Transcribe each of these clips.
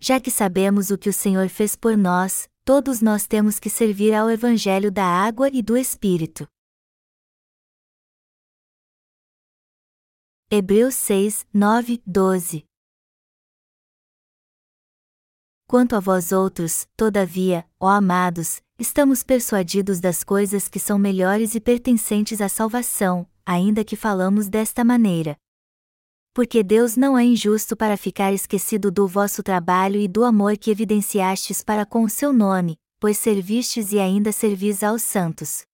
já que sabemos o que o Senhor fez por nós, todos nós temos que servir ao Evangelho da água e do Espírito. Hebreus 6, 9, 12 Quanto a vós outros, todavia, ó amados, estamos persuadidos das coisas que são melhores e pertencentes à salvação, ainda que falamos desta maneira. Porque Deus não é injusto para ficar esquecido do vosso trabalho e do amor que evidenciastes para com o seu nome, pois servistes e ainda servis aos santos.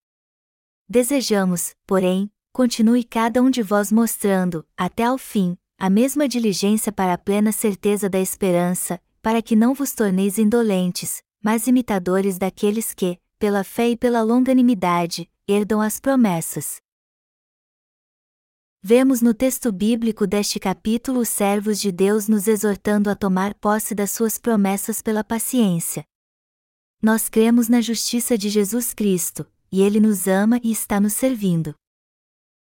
Desejamos, porém, continue cada um de vós mostrando, até ao fim, a mesma diligência para a plena certeza da esperança, para que não vos torneis indolentes, mas imitadores daqueles que, pela fé e pela longanimidade, herdam as promessas. Vemos no texto bíblico deste capítulo os servos de Deus nos exortando a tomar posse das suas promessas pela paciência. Nós cremos na justiça de Jesus Cristo, e Ele nos ama e está nos servindo.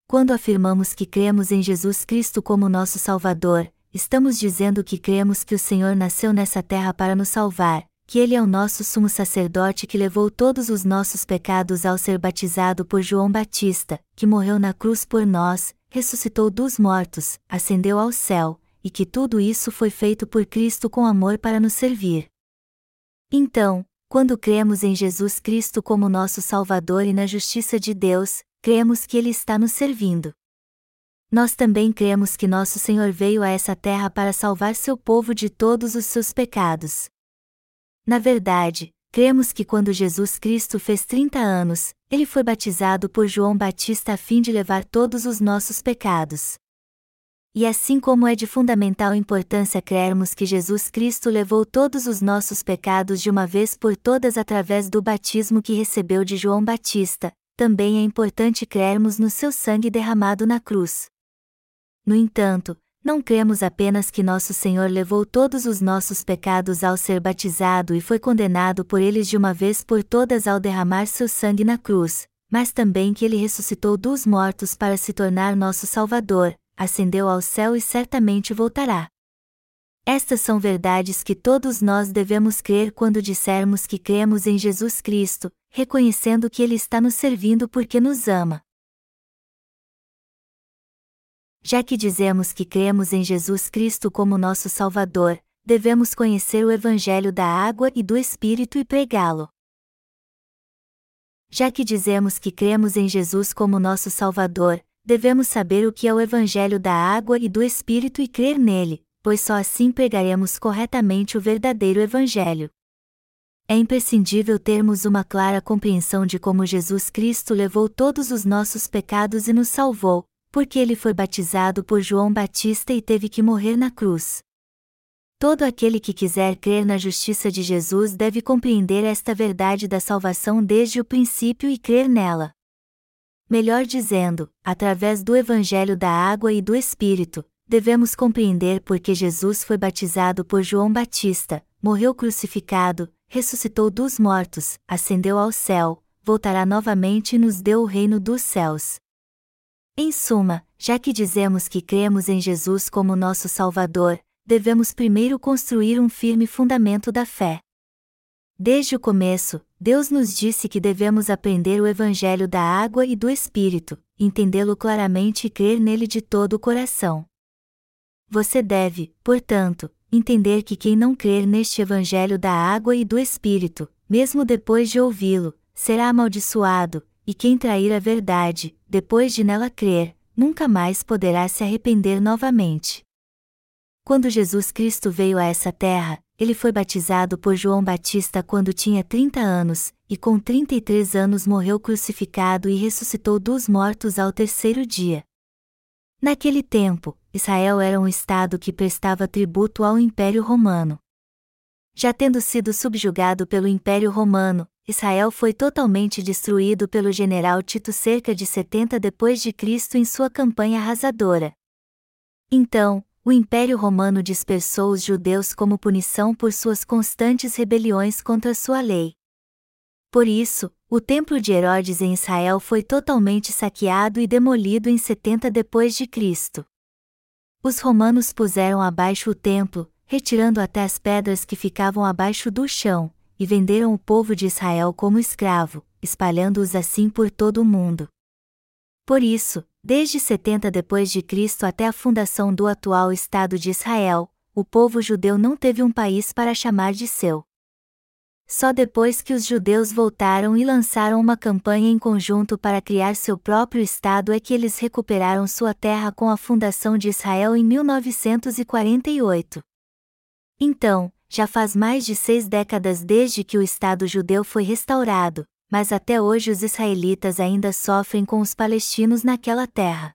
Quando afirmamos que cremos em Jesus Cristo como nosso Salvador, estamos dizendo que cremos que o Senhor nasceu nessa terra para nos salvar, que Ele é o nosso sumo sacerdote que levou todos os nossos pecados ao ser batizado por João Batista, que morreu na cruz por nós, ressuscitou dos mortos, ascendeu ao céu, e que tudo isso foi feito por Cristo com amor para nos servir. Então, quando cremos em Jesus Cristo como nosso Salvador e na justiça de Deus, cremos que Ele está nos servindo nós também cremos que nosso Senhor veio a essa terra para salvar seu povo de todos os seus pecados. Na verdade, cremos que quando Jesus Cristo fez 30 anos, ele foi batizado por João Batista a fim de levar todos os nossos pecados. E assim como é de fundamental importância crermos que Jesus Cristo levou todos os nossos pecados de uma vez por todas através do batismo que recebeu de João Batista, também é importante crermos no seu sangue derramado na cruz. No entanto, não cremos apenas que nosso Senhor levou todos os nossos pecados ao ser batizado e foi condenado por eles de uma vez por todas ao derramar seu sangue na cruz, mas também que ele ressuscitou dos mortos para se tornar nosso Salvador, ascendeu ao céu e certamente voltará. Estas são verdades que todos nós devemos crer quando dissermos que cremos em Jesus Cristo, reconhecendo que Ele está nos servindo porque nos ama. Já que dizemos que cremos em Jesus Cristo como nosso Salvador, devemos conhecer o Evangelho da água e do Espírito e pregá-lo. Já que dizemos que cremos em Jesus como nosso Salvador, devemos saber o que é o Evangelho da água e do Espírito e crer nele, pois só assim pregaremos corretamente o verdadeiro Evangelho. É imprescindível termos uma clara compreensão de como Jesus Cristo levou todos os nossos pecados e nos salvou, porque ele foi batizado por João Batista e teve que morrer na cruz. Todo aquele que quiser crer na justiça de Jesus deve compreender esta verdade da salvação desde o princípio e crer nela. Melhor dizendo, através do Evangelho da Água e do Espírito, devemos compreender porque Jesus foi batizado por João Batista, morreu crucificado, ressuscitou dos mortos, ascendeu ao céu, voltará novamente e nos deu o reino dos céus. Em suma, já que dizemos que cremos em Jesus como nosso Salvador, devemos primeiro construir um firme fundamento da fé. Desde o começo, Deus nos disse que devemos aprender o Evangelho da água e do Espírito, entendê-lo claramente e crer nele de todo o coração. Você deve, portanto, entender que quem não crer neste Evangelho da água e do Espírito, mesmo depois de ouvi-lo, será amaldiçoado, e quem trair a verdade, depois de nela crer, nunca mais poderá se arrepender novamente. Quando Jesus Cristo veio a essa terra, ele foi batizado por João Batista quando tinha 30 anos, e com 33 anos morreu crucificado e ressuscitou dos mortos ao terceiro dia. Naquele tempo, Israel era um estado que prestava tributo ao Império Romano. Já tendo sido subjugado pelo Império Romano, Israel foi totalmente destruído pelo general Tito cerca de 70 depois de Cristo em sua campanha arrasadora. Então, o Império Romano dispersou os judeus como punição por suas constantes rebeliões contra sua lei. Por isso, o templo de Herodes em Israel foi totalmente saqueado e demolido em 70 depois de Cristo. Os romanos puseram abaixo o templo, retirando até as pedras que ficavam abaixo do chão, e venderam o povo de Israel como escravo, espalhando-os assim por todo o mundo. Por isso, desde 70 depois de Cristo até a fundação do atual Estado de Israel, o povo judeu não teve um país para chamar de seu. Só depois que os judeus voltaram e lançaram uma campanha em conjunto para criar seu próprio Estado é que eles recuperaram sua terra com a fundação de Israel em 1948. Então, já faz mais de seis décadas desde que o Estado judeu foi restaurado, mas até hoje os israelitas ainda sofrem com os palestinos naquela terra.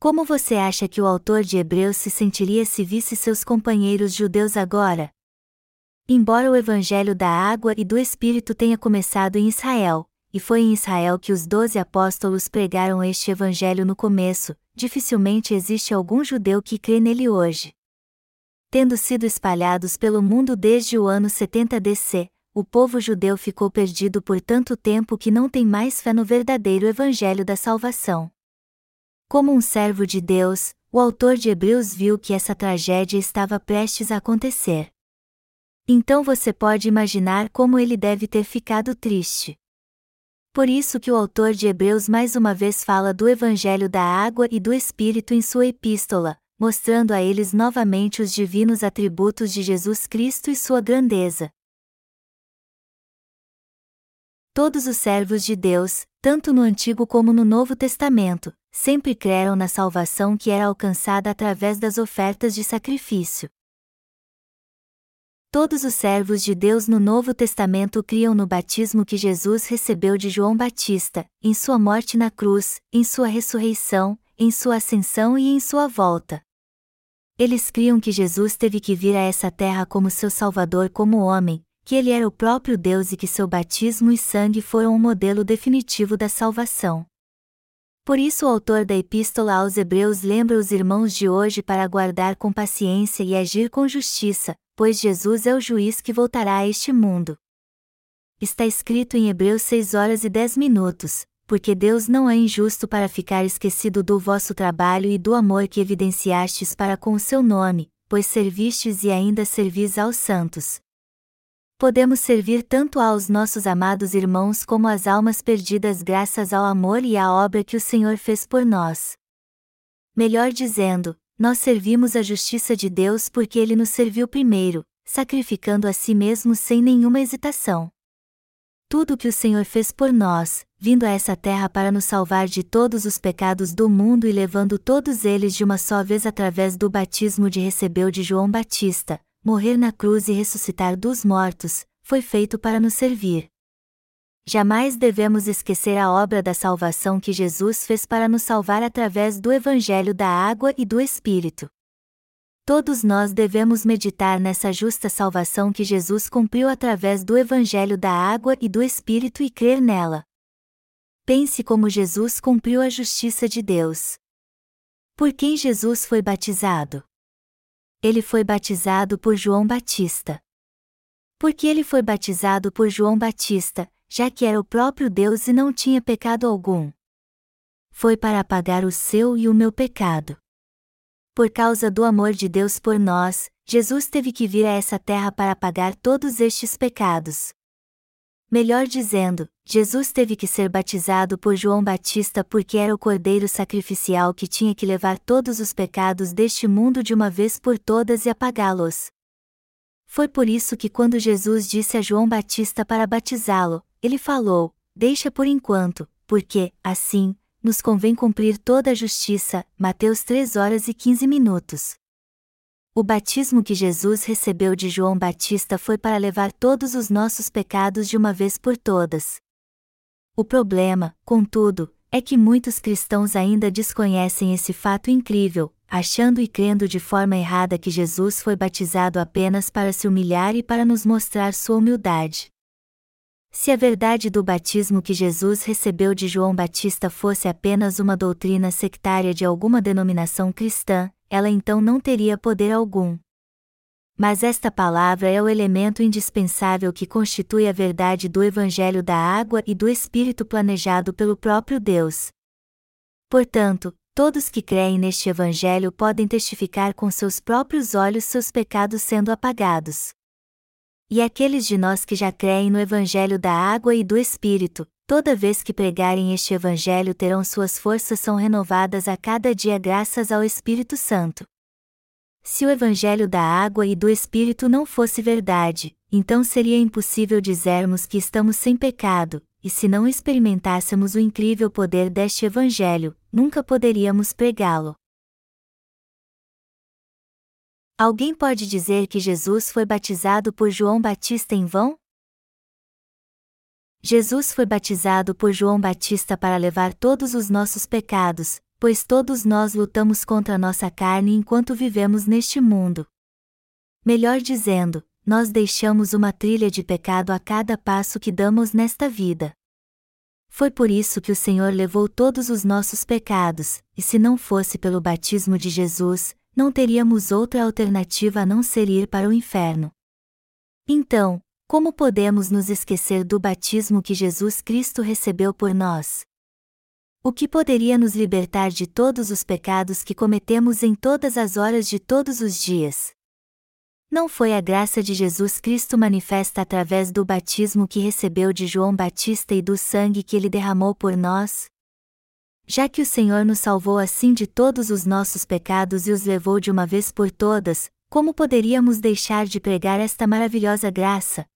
Como você acha que o autor de Hebreus se sentiria se visse seus companheiros judeus agora? Embora o evangelho da água e do Espírito tenha começado em Israel, e foi em Israel que os doze apóstolos pregaram este evangelho no começo, dificilmente existe algum judeu que crê nele hoje. Tendo sido espalhados pelo mundo desde o ano 70 DC, o povo judeu ficou perdido por tanto tempo que não tem mais fé no verdadeiro evangelho da salvação. Como um servo de Deus, o autor de Hebreus viu que essa tragédia estava prestes a acontecer. Então você pode imaginar como ele deve ter ficado triste. Por isso que o autor de Hebreus mais uma vez fala do evangelho da água e do espírito em sua epístola, mostrando a eles novamente os divinos atributos de Jesus Cristo e sua grandeza. Todos os servos de Deus, tanto no Antigo como no Novo Testamento, sempre creram na salvação que era alcançada através das ofertas de sacrifício. Todos os servos de Deus no Novo Testamento criam no batismo que Jesus recebeu de João Batista, em sua morte na cruz, em sua ressurreição, em sua ascensão e em sua volta. Eles criam que Jesus teve que vir a essa terra como seu Salvador como homem, que ele era o próprio Deus e que seu batismo e sangue foram o modelo definitivo da salvação. Por isso o autor da Epístola aos Hebreus lembra os irmãos de hoje para aguardar com paciência e agir com justiça, pois Jesus é o juiz que voltará a este mundo. Está escrito em Hebreus 6 horas e 10 minutos, porque Deus não é injusto para ficar esquecido do vosso trabalho e do amor que evidenciastes para com o seu nome, pois servistes e ainda servis aos santos. Podemos servir tanto aos nossos amados irmãos como às almas perdidas graças ao amor e à obra que o Senhor fez por nós. Melhor dizendo, nós servimos a justiça de Deus porque ele nos serviu primeiro, sacrificando a si mesmo sem nenhuma hesitação. Tudo o que o Senhor fez por nós, vindo a essa terra para nos salvar de todos os pecados do mundo e levando todos eles de uma só vez através do batismo de recebeu de João Batista, morrer na cruz e ressuscitar dos mortos, foi feito para nos servir. Jamais devemos esquecer a obra da salvação que Jesus fez para nos salvar através do Evangelho da Água e do Espírito. Todos nós devemos meditar nessa justa salvação que Jesus cumpriu através do Evangelho da Água e do Espírito e crer nela. Pense como Jesus cumpriu a justiça de Deus. Por quem Jesus foi batizado? Ele foi batizado por João Batista. Porque ele foi batizado por João Batista, já que era o próprio Deus e não tinha pecado algum. Foi para apagar o seu e o meu pecado. Por causa do amor de Deus por nós, Jesus teve que vir a essa terra para apagar todos estes pecados. Melhor dizendo, Jesus teve que ser batizado por João Batista porque era o cordeiro sacrificial que tinha que levar todos os pecados deste mundo de uma vez por todas e apagá-los. Foi por isso que quando Jesus disse a João Batista para batizá-lo, ele falou: Deixa por enquanto, porque, assim, nos convém cumprir toda a justiça. Mateus 3 horas e 15 minutos. O batismo que Jesus recebeu de João Batista foi para levar todos os nossos pecados de uma vez por todas. O problema, contudo, é que muitos cristãos ainda desconhecem esse fato incrível, achando e crendo de forma errada que Jesus foi batizado apenas para se humilhar e para nos mostrar sua humildade. Se a verdade do batismo que Jesus recebeu de João Batista fosse apenas uma doutrina sectária de alguma denominação cristã, ela então não teria poder algum. Mas esta palavra é o elemento indispensável que constitui a verdade do Evangelho da água e do Espírito planejado pelo próprio Deus. Portanto, todos que creem neste Evangelho podem testificar com seus próprios olhos seus pecados sendo apagados. E aqueles de nós que já creem no Evangelho da água e do Espírito, toda vez que pregarem este Evangelho terão suas forças são renovadas a cada dia graças ao Espírito Santo. Se o Evangelho da água e do Espírito não fosse verdade, então seria impossível dizermos que estamos sem pecado, e se não experimentássemos o incrível poder deste Evangelho, nunca poderíamos pregá-lo. Alguém pode dizer que Jesus foi batizado por João Batista em vão? Jesus foi batizado por João Batista para levar todos os nossos pecados, pois todos nós lutamos contra nossa carne enquanto vivemos neste mundo. Melhor dizendo, nós deixamos uma trilha de pecado a cada passo que damos nesta vida. Foi por isso que o Senhor levou todos os nossos pecados, e se não fosse pelo batismo de Jesus, não teríamos outra alternativa a não ser ir para o inferno. Então, como podemos nos esquecer do batismo que Jesus Cristo recebeu por nós? O que poderia nos libertar de todos os pecados que cometemos em todas as horas de todos os dias? Não foi a graça de Jesus Cristo manifesta através do batismo que recebeu de João Batista e do sangue que ele derramou por nós? Já que o Senhor nos salvou assim de todos os nossos pecados e os levou de uma vez por todas, como poderíamos deixar de pregar esta maravilhosa graça?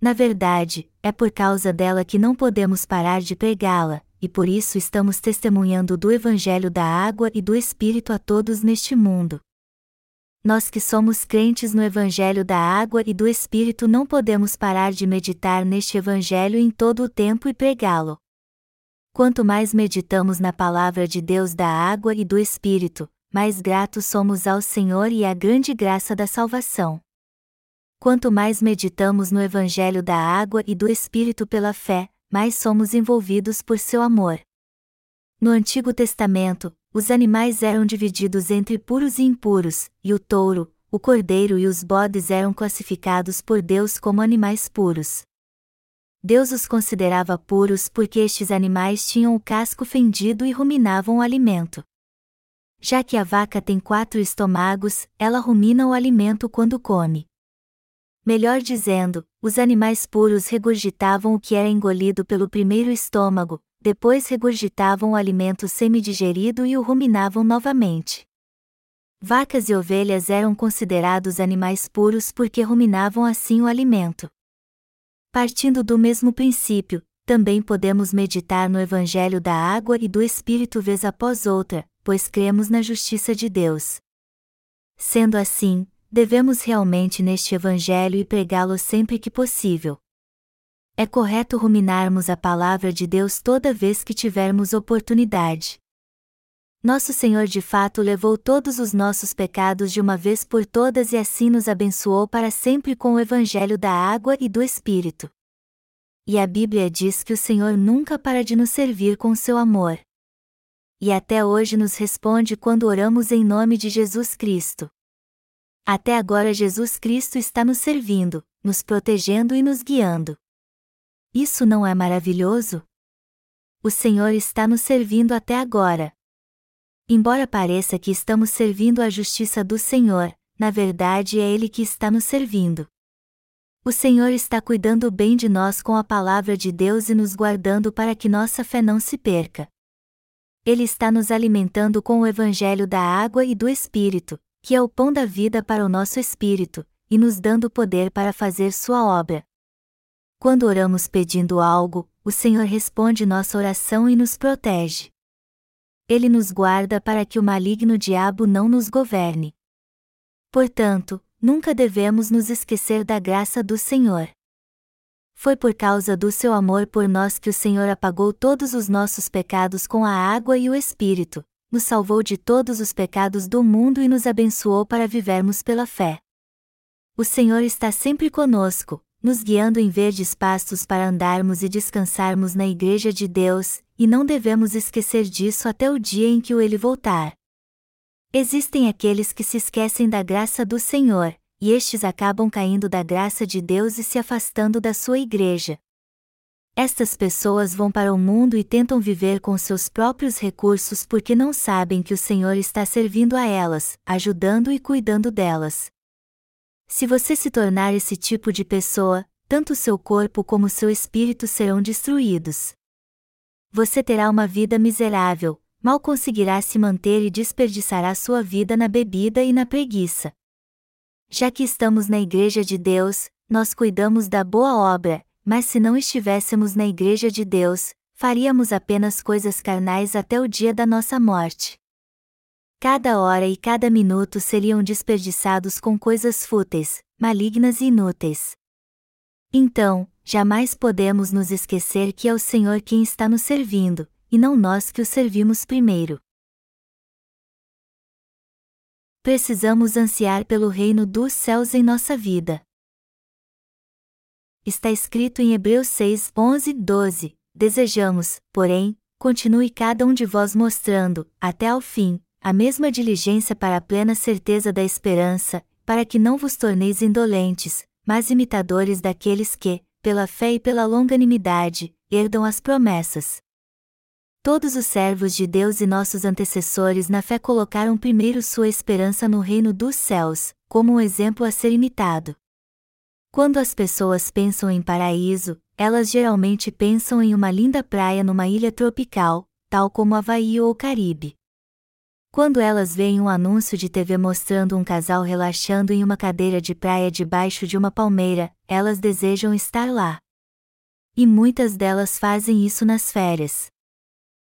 Na verdade, é por causa dela que não podemos parar de pregá-la, e por isso estamos testemunhando do Evangelho da água e do Espírito a todos neste mundo nós que somos crentes no Evangelho da água e do Espírito não podemos parar de meditar neste Evangelho em todo o tempo e pregá-lo. Quanto mais meditamos na palavra de Deus da água e do Espírito, mais gratos somos ao Senhor e à grande graça da salvação. Quanto mais meditamos no Evangelho da água e do Espírito pela fé, mais somos envolvidos por seu amor. No Antigo Testamento, os animais eram divididos entre puros e impuros, e o touro, o cordeiro e os bodes eram classificados por Deus como animais puros. Deus os considerava puros porque estes animais tinham o casco fendido e ruminavam o alimento. Já que a vaca tem quatro estômagos, ela rumina o alimento quando come. Melhor dizendo, os animais puros regurgitavam o que era engolido pelo primeiro estômago, depois regurgitavam o alimento semidigerido e o ruminavam novamente. Vacas e ovelhas eram considerados animais puros porque ruminavam assim o alimento. Partindo do mesmo princípio, também podemos meditar no Evangelho da água e do Espírito vez após outra, pois cremos na justiça de Deus. Sendo assim, devemos realmente neste Evangelho e pregá-lo sempre que possível. É correto ruminarmos a palavra de Deus toda vez que tivermos oportunidade. Nosso Senhor de fato levou todos os nossos pecados de uma vez por todas e assim nos abençoou para sempre com o Evangelho da água e do Espírito. E a Bíblia diz que o Senhor nunca para de nos servir com seu amor. E até hoje nos responde quando oramos em nome de Jesus Cristo. Até agora Jesus Cristo está nos servindo, nos protegendo e nos guiando. Isso não é maravilhoso? O Senhor está nos servindo até agora. Embora pareça que estamos servindo a justiça do Senhor, na verdade é Ele que está nos servindo. O Senhor está cuidando bem de nós com a palavra de Deus e nos guardando para que nossa fé não se perca. Ele está nos alimentando com o Evangelho da água e do Espírito, que é o pão da vida para o nosso espírito, e nos dando poder para fazer sua obra. Quando oramos pedindo algo, o Senhor responde nossa oração e nos protege. Ele nos guarda para que o maligno diabo não nos governe. Portanto, nunca devemos nos esquecer da graça do Senhor. Foi por causa do seu amor por nós que o Senhor apagou todos os nossos pecados com a água e o Espírito, nos salvou de todos os pecados do mundo e nos abençoou para vivermos pela fé. O Senhor está sempre conosco, nos guiando em verdes pastos para andarmos e descansarmos na Igreja de Deus, e não devemos esquecer disso até o dia em que o Ele voltar. Existem aqueles que se esquecem da graça do Senhor, e estes acabam caindo da graça de Deus e se afastando da sua Igreja. Estas pessoas vão para o mundo e tentam viver com seus próprios recursos porque não sabem que o Senhor está servindo a elas, ajudando e cuidando delas. Se você se tornar esse tipo de pessoa, tanto seu corpo como seu espírito serão destruídos. Você terá uma vida miserável, mal conseguirá se manter e desperdiçará sua vida na bebida e na preguiça. Já que estamos na Igreja de Deus, nós cuidamos da boa obra, mas se não estivéssemos na Igreja de Deus, faríamos apenas coisas carnais até o dia da nossa morte. Cada hora e cada minuto seriam desperdiçados com coisas fúteis, malignas e inúteis. Então, jamais podemos nos esquecer que é o Senhor quem está nos servindo, e não nós que o servimos primeiro. Precisamos ansiar pelo reino dos céus em nossa vida. Está escrito em Hebreus 6, 11, 12: Desejamos, porém, continue cada um de vós mostrando, até ao fim, a mesma diligência para a plena certeza da esperança, para que não vos torneis indolentes, mas imitadores daqueles que, pela fé e pela longanimidade, herdam as promessas. Todos os servos de Deus e nossos antecessores na fé colocaram primeiro sua esperança no reino dos céus, como um exemplo a ser imitado. Quando as pessoas pensam em paraíso, elas geralmente pensam em uma linda praia numa ilha tropical, tal como Havaí ou Caribe. Quando elas veem um anúncio de TV mostrando um casal relaxando em uma cadeira de praia debaixo de uma palmeira, elas desejam estar lá. E muitas delas fazem isso nas férias.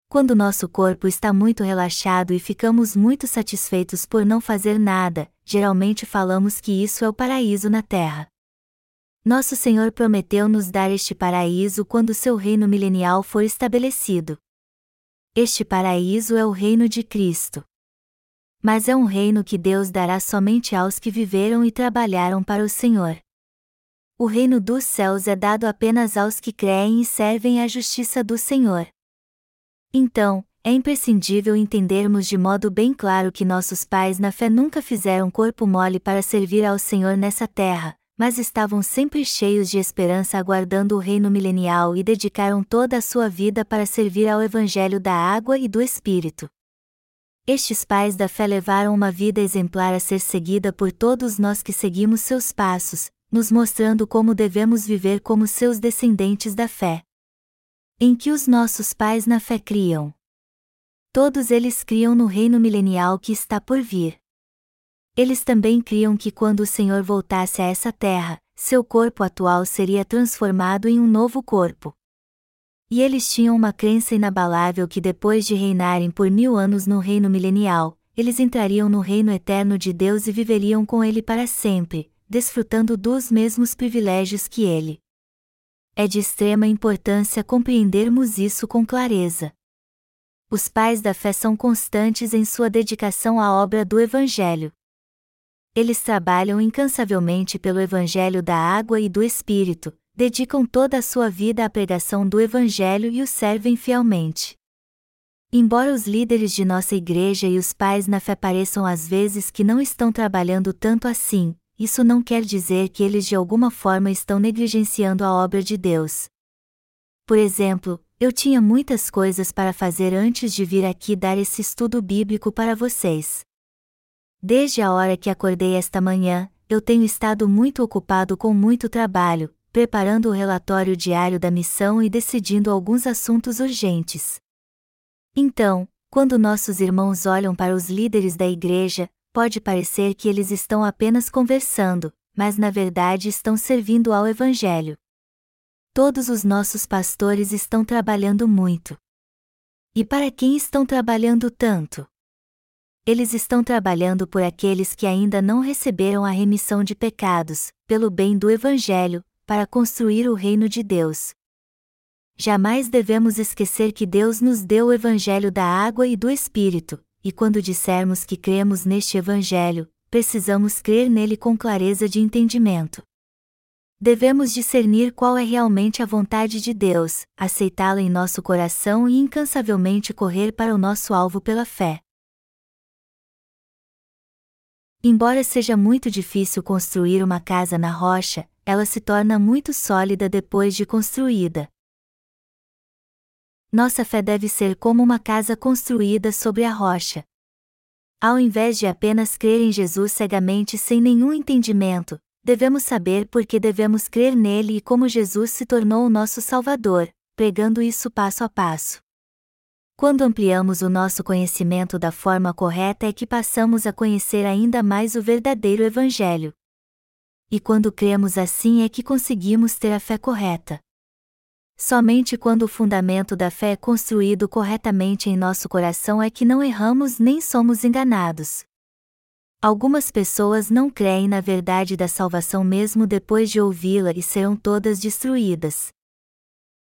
Quando nosso corpo está muito relaxado e ficamos muito satisfeitos por não fazer nada, geralmente falamos que isso é o paraíso na Terra. Nosso Senhor prometeu nos dar este paraíso quando seu reino milenial for estabelecido. Este paraíso é o reino de Cristo. Mas é um reino que Deus dará somente aos que viveram e trabalharam para o Senhor. O reino dos céus é dado apenas aos que creem e servem à justiça do Senhor. Então, é imprescindível entendermos de modo bem claro que nossos pais na fé nunca fizeram corpo mole para servir ao Senhor nessa terra, mas estavam sempre cheios de esperança aguardando o reino milenial e dedicaram toda a sua vida para servir ao Evangelho da água e do Espírito. Estes pais da fé levaram uma vida exemplar a ser seguida por todos nós que seguimos seus passos, nos mostrando como devemos viver como seus descendentes da fé. Em que os nossos pais na fé criam. Todos eles criam no reino milenial que está por vir. Eles também criam que quando o Senhor voltasse a essa terra, seu corpo atual seria transformado em um novo corpo. E eles tinham uma crença inabalável que depois de reinarem por mil anos no reino milenial, eles entrariam no reino eterno de Deus e viveriam com ele para sempre, desfrutando dos mesmos privilégios que ele. É de extrema importância compreendermos isso com clareza. Os pais da fé são constantes em sua dedicação à obra do Evangelho eles trabalham incansavelmente pelo Evangelho da água e do Espírito, dedicam toda a sua vida à pregação do Evangelho e o servem fielmente. Embora os líderes de nossa igreja e os pais na fé pareçam às vezes que não estão trabalhando tanto assim, isso não quer dizer que eles de alguma forma estão negligenciando a obra de Deus. Por exemplo, eu tinha muitas coisas para fazer antes de vir aqui dar esse estudo bíblico para vocês. Desde a hora que acordei esta manhã, eu tenho estado muito ocupado com muito trabalho, preparando o relatório diário da missão e decidindo alguns assuntos urgentes. Então, quando nossos irmãos olham para os líderes da igreja, pode parecer que eles estão apenas conversando, mas na verdade estão servindo ao Evangelho. Todos os nossos pastores estão trabalhando muito. E para quem estão trabalhando tanto? Eles estão trabalhando por aqueles que ainda não receberam a remissão de pecados, pelo bem do Evangelho, para construir o reino de Deus. Jamais devemos esquecer que Deus nos deu o Evangelho da água e do Espírito, e quando dissermos que cremos neste Evangelho, precisamos crer nele com clareza de entendimento. Devemos discernir qual é realmente a vontade de Deus, aceitá-la em nosso coração e incansavelmente correr para o nosso alvo pela fé. Embora seja muito difícil construir uma casa na rocha, ela se torna muito sólida depois de construída. Nossa fé deve ser como uma casa construída sobre a rocha. Ao invés de apenas crer em Jesus cegamente sem nenhum entendimento, devemos saber por que devemos crer nele e como Jesus se tornou o nosso Salvador, pregando isso passo a passo. Quando ampliamos o nosso conhecimento da forma correta é que passamos a conhecer ainda mais o verdadeiro Evangelho. E quando cremos assim é que conseguimos ter a fé correta. Somente quando o fundamento da fé é construído corretamente em nosso coração é que não erramos nem somos enganados. Algumas pessoas não creem na verdade da salvação mesmo depois de ouvi-la e serão todas destruídas.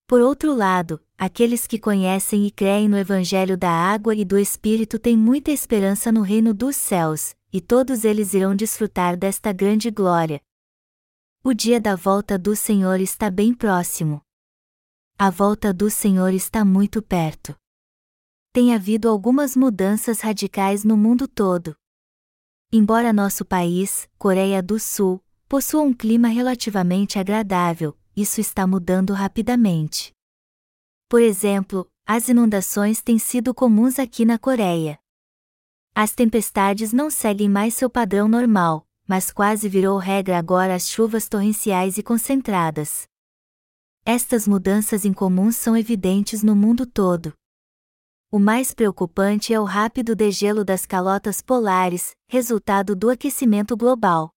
Por outro lado, aqueles que conhecem e creem no Evangelho da água e do Espírito têm muita esperança no reino dos céus, e todos eles irão desfrutar desta grande glória. O dia da volta do Senhor está bem próximo. A volta do Senhor está muito perto. Tem havido algumas mudanças radicais no mundo todo. Embora nosso país, Coreia do Sul, possua um clima relativamente agradável, isso está mudando rapidamente. Por exemplo, as inundações têm sido comuns aqui na Coreia. As tempestades não seguem mais seu padrão normal, mas quase virou regra agora as chuvas torrenciais e concentradas. Estas mudanças incomuns são evidentes no mundo todo. O mais preocupante é o rápido degelo das calotas polares, resultado do aquecimento global.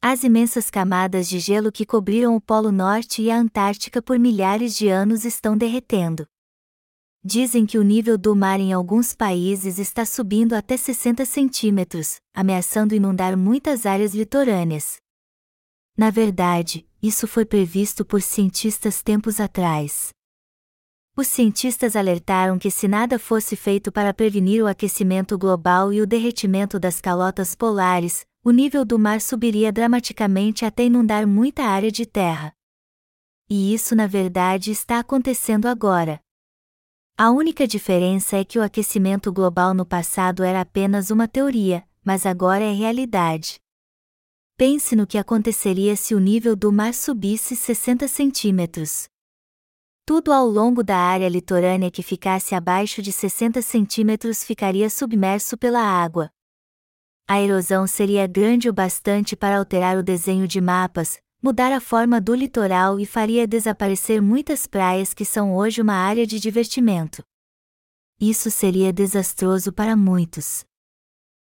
As imensas camadas de gelo que cobriram o Polo Norte e a Antártica por milhares de anos estão derretendo. Dizem que o nível do mar em alguns países está subindo até 60 centímetros, ameaçando inundar muitas áreas litorâneas. Na verdade, isso foi previsto por cientistas tempos atrás. Os cientistas alertaram que se nada fosse feito para prevenir o aquecimento global e o derretimento das calotas polares, o nível do mar subiria dramaticamente até inundar muita área de terra. E isso na verdade está acontecendo agora. A única diferença é que o aquecimento global no passado era apenas uma teoria, mas agora é realidade. Pense no que aconteceria se o nível do mar subisse 60 centímetros. Tudo ao longo da área litorânea que ficasse abaixo de 60 centímetros ficaria submerso pela água. A erosão seria grande o bastante para alterar o desenho de mapas, mudar a forma do litoral e faria desaparecer muitas praias que são hoje uma área de divertimento. Isso seria desastroso para muitos.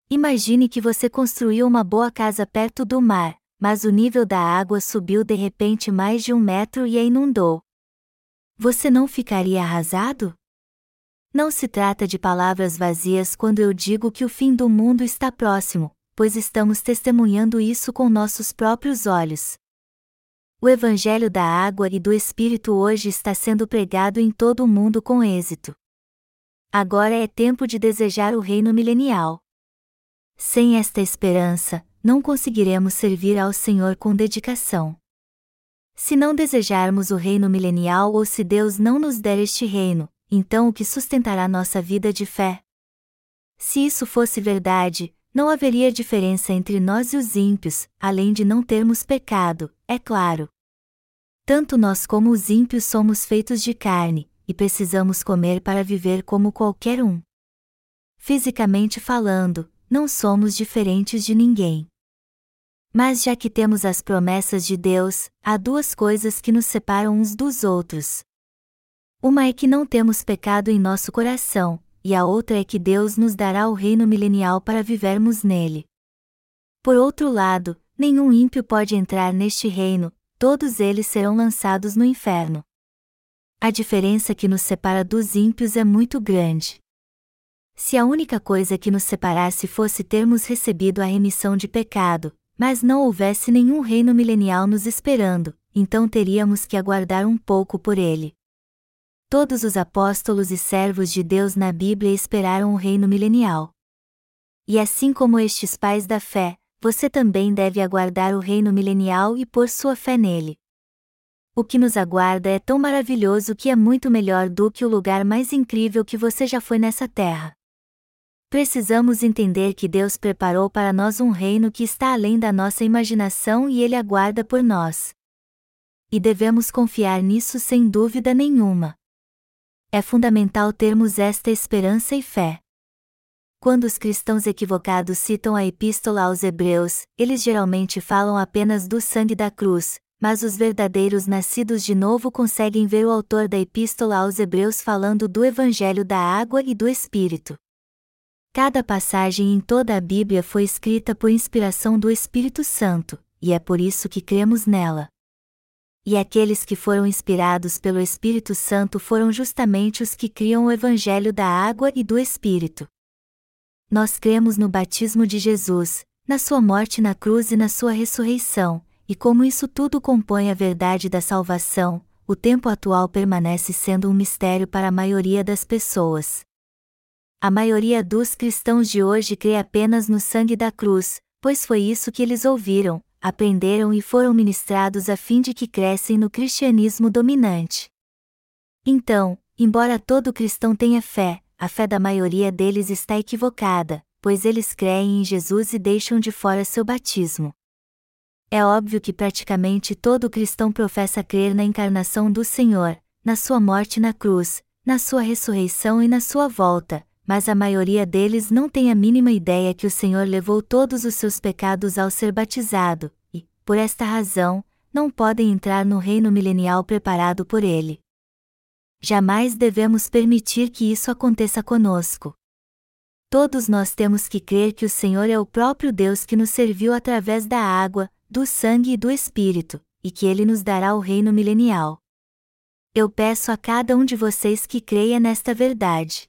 Imagine que você construiu uma boa casa perto do mar, mas o nível da água subiu de repente mais de um metro e a inundou. Você não ficaria arrasado? Não se trata de palavras vazias quando eu digo que o fim do mundo está próximo, pois estamos testemunhando isso com nossos próprios olhos. O Evangelho da Água e do Espírito hoje está sendo pregado em todo o mundo com êxito. Agora é tempo de desejar o reino milenial. Sem esta esperança, não conseguiremos servir ao Senhor com dedicação. Se não desejarmos o reino milenial ou se Deus não nos der este reino, então o que sustentará nossa vida de fé? Se isso fosse verdade, não haveria diferença entre nós e os ímpios, além de não termos pecado, é claro. Tanto nós como os ímpios somos feitos de carne, e precisamos comer para viver como qualquer um. Fisicamente falando, não somos diferentes de ninguém. Mas já que temos as promessas de Deus, há duas coisas que nos separam uns dos outros. Uma é que não temos pecado em nosso coração, e a outra é que Deus nos dará o reino milenial para vivermos nele. Por outro lado, nenhum ímpio pode entrar neste reino, todos eles serão lançados no inferno. A diferença que nos separa dos ímpios é muito grande. Se a única coisa que nos separasse fosse termos recebido a remissão de pecado, mas não houvesse nenhum reino milenial nos esperando, então teríamos que aguardar um pouco por ele. Todos os apóstolos e servos de Deus na Bíblia esperaram o reino milenial. E assim como estes pais da fé, você também deve aguardar o reino milenial e pôr sua fé nele. O que nos aguarda é tão maravilhoso que é muito melhor do que o lugar mais incrível que você já foi nessa terra. Precisamos entender que Deus preparou para nós um reino que está além da nossa imaginação e ele aguarda por nós. E devemos confiar nisso sem dúvida nenhuma. É fundamental termos esta esperança e fé. Quando os cristãos equivocados citam a Epístola aos Hebreus, eles geralmente falam apenas do sangue da cruz, mas os verdadeiros nascidos de novo conseguem ver o autor da Epístola aos Hebreus falando do Evangelho da água e do Espírito. Cada passagem em toda a Bíblia foi escrita por inspiração do Espírito Santo, e é por isso que cremos nela. E aqueles que foram inspirados pelo Espírito Santo foram justamente os que criam o Evangelho da água e do Espírito. Nós cremos no batismo de Jesus, na sua morte na cruz e na sua ressurreição, e como isso tudo compõe a verdade da salvação, o tempo atual permanece sendo um mistério para a maioria das pessoas. A maioria dos cristãos de hoje crê apenas no sangue da cruz, pois foi isso que eles ouviram, aprenderam e foram ministrados a fim de que crescem no cristianismo dominante. Então, embora todo cristão tenha fé, a fé da maioria deles está equivocada, pois eles creem em Jesus e deixam de fora seu batismo. É óbvio que praticamente todo cristão professa crer na encarnação do Senhor, na sua morte na cruz, na sua ressurreição e na sua volta, mas a maioria deles não tem a mínima ideia que o Senhor levou todos os seus pecados ao ser batizado, e, por esta razão, não podem entrar no reino milenial preparado por ele. Jamais devemos permitir que isso aconteça conosco. Todos nós temos que crer que o Senhor é o próprio Deus que nos serviu através da água, do sangue e do Espírito, e que ele nos dará o reino milenial. Eu peço a cada um de vocês que creia nesta verdade.